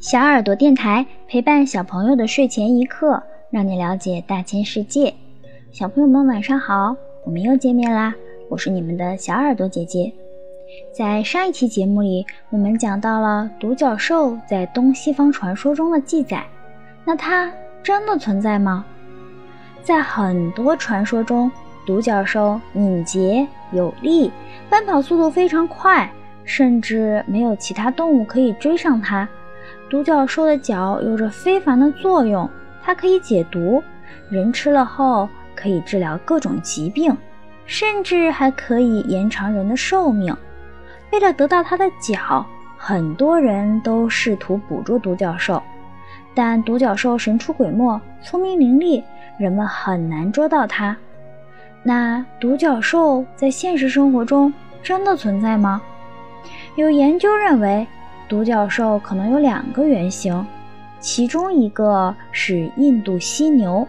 小耳朵电台陪伴小朋友的睡前一刻，让你了解大千世界。小朋友们晚上好，我们又见面啦！我是你们的小耳朵姐姐。在上一期节目里，我们讲到了独角兽在东西方传说中的记载。那它真的存在吗？在很多传说中，独角兽敏捷有力，奔跑速度非常快，甚至没有其他动物可以追上它。独角兽的角有着非凡的作用，它可以解毒，人吃了后可以治疗各种疾病，甚至还可以延长人的寿命。为了得到它的角，很多人都试图捕捉独角兽，但独角兽神出鬼没，聪明伶俐，人们很难捉到它。那独角兽在现实生活中真的存在吗？有研究认为。独角兽可能有两个原型，其中一个是印度犀牛。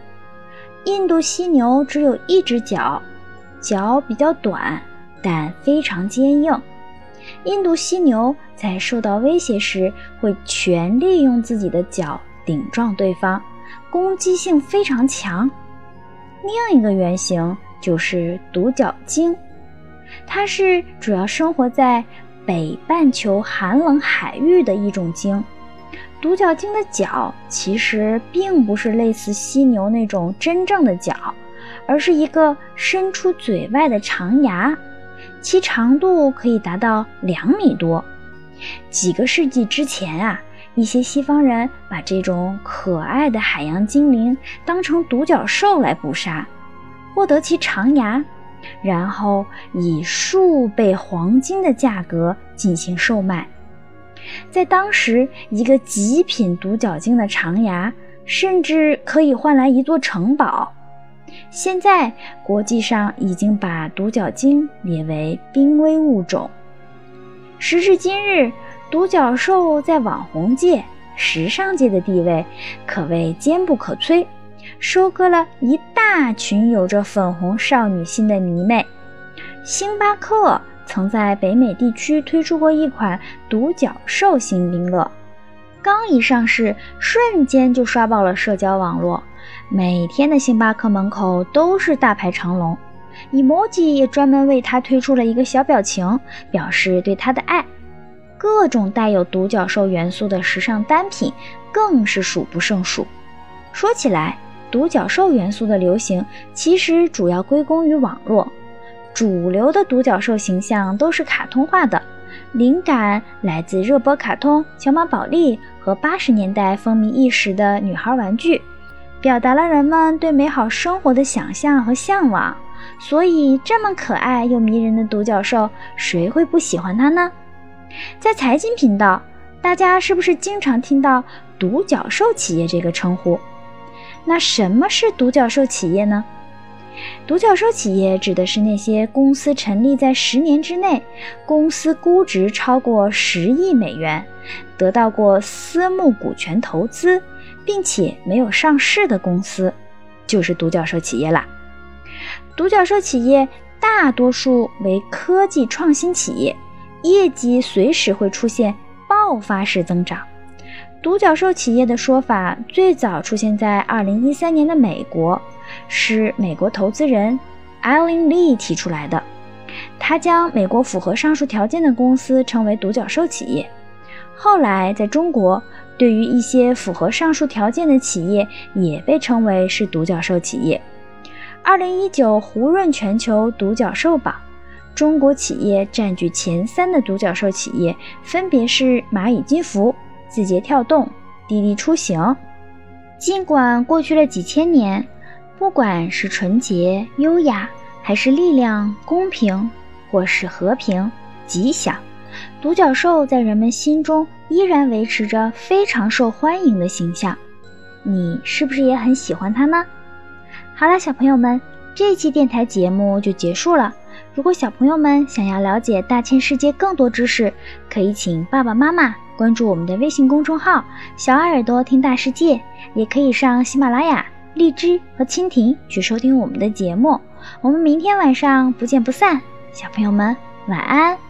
印度犀牛只有一只脚，脚比较短，但非常坚硬。印度犀牛在受到威胁时，会全力用自己的脚顶撞对方，攻击性非常强。另一个原型就是独角鲸，它是主要生活在。北半球寒冷海域的一种鲸，独角鲸的角其实并不是类似犀牛那种真正的角，而是一个伸出嘴外的长牙，其长度可以达到两米多。几个世纪之前啊，一些西方人把这种可爱的海洋精灵当成独角兽来捕杀，获得其长牙。然后以数倍黄金的价格进行售卖，在当时，一个极品独角鲸的长牙甚至可以换来一座城堡。现在，国际上已经把独角鲸列为濒危物种。时至今日，独角兽在网红界、时尚界的地位可谓坚不可摧。收割了一大群有着粉红少女心的迷妹。星巴克曾在北美地区推出过一款独角兽型冰乐，刚一上市，瞬间就刷爆了社交网络。每天的星巴克门口都是大排长龙，emoji 也专门为它推出了一个小表情，表示对它的爱。各种带有独角兽元素的时尚单品更是数不胜数。说起来，独角兽元素的流行，其实主要归功于网络。主流的独角兽形象都是卡通化的，灵感来自热播卡通《小马宝莉》和八十年代风靡一时的女孩玩具，表达了人们对美好生活的想象和向往。所以，这么可爱又迷人的独角兽，谁会不喜欢它呢？在财经频道，大家是不是经常听到“独角兽企业”这个称呼？那什么是独角兽企业呢？独角兽企业指的是那些公司成立在十年之内，公司估值超过十亿美元，得到过私募股权投资，并且没有上市的公司，就是独角兽企业啦。独角兽企业大多数为科技创新企业，业绩随时会出现爆发式增长。独角兽企业的说法最早出现在2013年的美国，是美国投资人艾琳利提出来的。他将美国符合上述条件的公司称为独角兽企业。后来在中国，对于一些符合上述条件的企业，也被称为是独角兽企业。2019胡润全球独角兽榜，中国企业占据前三的独角兽企业分别是蚂蚁金服。字节跳动、滴滴出行，尽管过去了几千年，不管是纯洁、优雅，还是力量、公平，或是和平、吉祥，独角兽在人们心中依然维持着非常受欢迎的形象。你是不是也很喜欢它呢？好了，小朋友们，这期电台节目就结束了。如果小朋友们想要了解大千世界更多知识，可以请爸爸妈妈。关注我们的微信公众号“小耳朵听大世界”，也可以上喜马拉雅、荔枝和蜻蜓去收听我们的节目。我们明天晚上不见不散，小朋友们晚安。